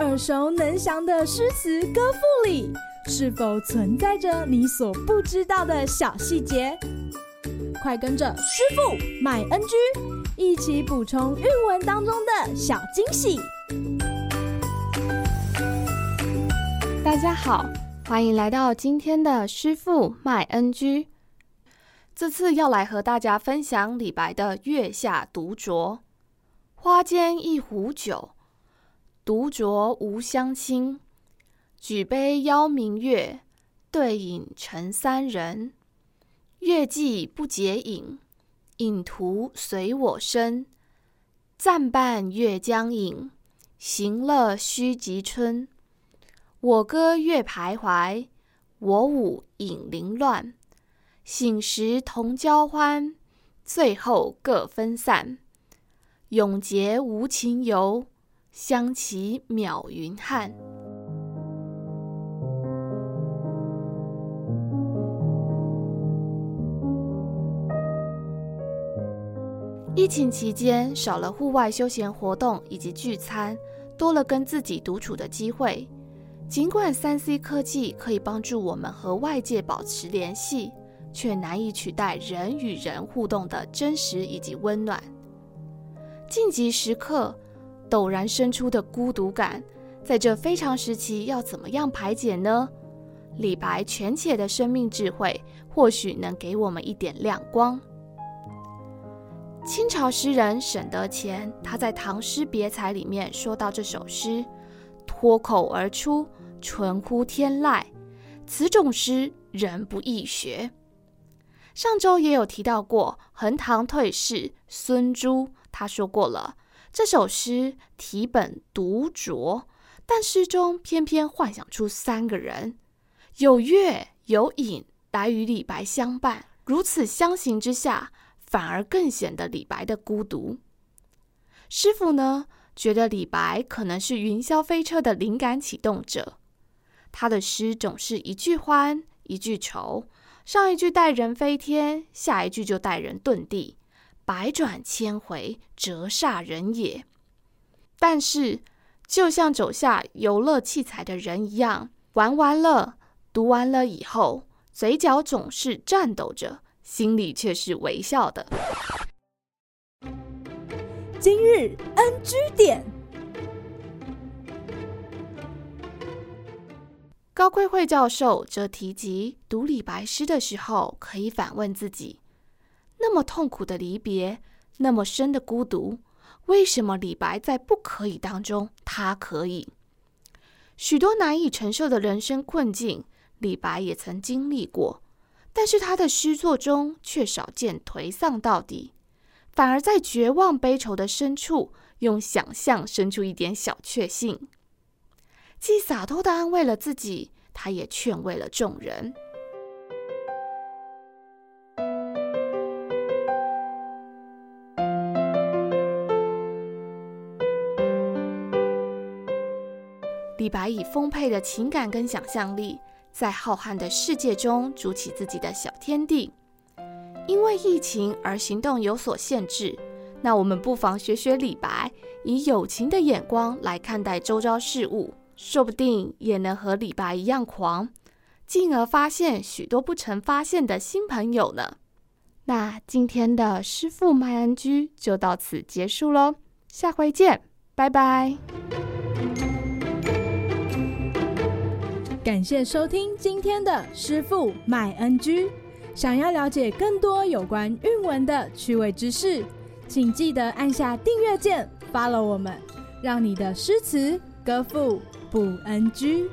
耳熟能详的诗词歌赋里，是否存在着你所不知道的小细节？快跟着师傅麦恩居一起补充韵文当中的小惊喜！大家好，欢迎来到今天的师傅麦恩居。这次要来和大家分享李白的《月下独酌》：花间一壶酒，独酌无相亲。举杯邀明月，对影成三人。月既不解饮，影徒随我身。暂伴月将影，行乐须及春。我歌月徘徊，我舞影零乱。醒时同交欢，醉后各分散。永结无情游，相期邈云汉。疫情期间，少了户外休闲活动以及聚餐，多了跟自己独处的机会。尽管三 C 科技可以帮助我们和外界保持联系。却难以取代人与人互动的真实以及温暖。晋级时刻，陡然生出的孤独感，在这非常时期要怎么样排解呢？李白权且的生命智慧，或许能给我们一点亮光。清朝诗人沈德潜，他在《唐诗别裁》里面说到这首诗：“脱口而出，纯乎天籁。此种诗，人不易学。”上周也有提到过，横塘退士孙朱，他说过了这首诗题本独酌，但诗中偏偏幻想出三个人，有月有影来与李白相伴，如此相形之下，反而更显得李白的孤独。师傅呢，觉得李白可能是云霄飞车的灵感启动者，他的诗总是一句欢一句愁。上一句带人飞天，下一句就带人遁地，百转千回，折煞人也。但是，就像走下游乐器材的人一样，玩完了，读完了以后，嘴角总是颤抖着，心里却是微笑的。今日 NG 点。高贵惠教授则提及，读李白诗的时候，可以反问自己：那么痛苦的离别，那么深的孤独，为什么李白在不可以当中，他可以？许多难以承受的人生困境，李白也曾经历过，但是他的诗作中却少见颓丧到底，反而在绝望悲愁的深处，用想象生出一点小确幸。既洒脱的安慰了自己，他也劝慰了众人。李白以丰沛的情感跟想象力，在浩瀚的世界中筑起自己的小天地。因为疫情而行动有所限制，那我们不妨学学李白，以友情的眼光来看待周遭事物。说不定也能和李白一样狂，进而发现许多不曾发现的新朋友呢。那今天的师傅麦恩居就到此结束喽，下回见，拜拜。感谢收听今天的师傅麦恩居。想要了解更多有关韵文的趣味知识，请记得按下订阅键，follow 我们，让你的诗词歌赋不安居。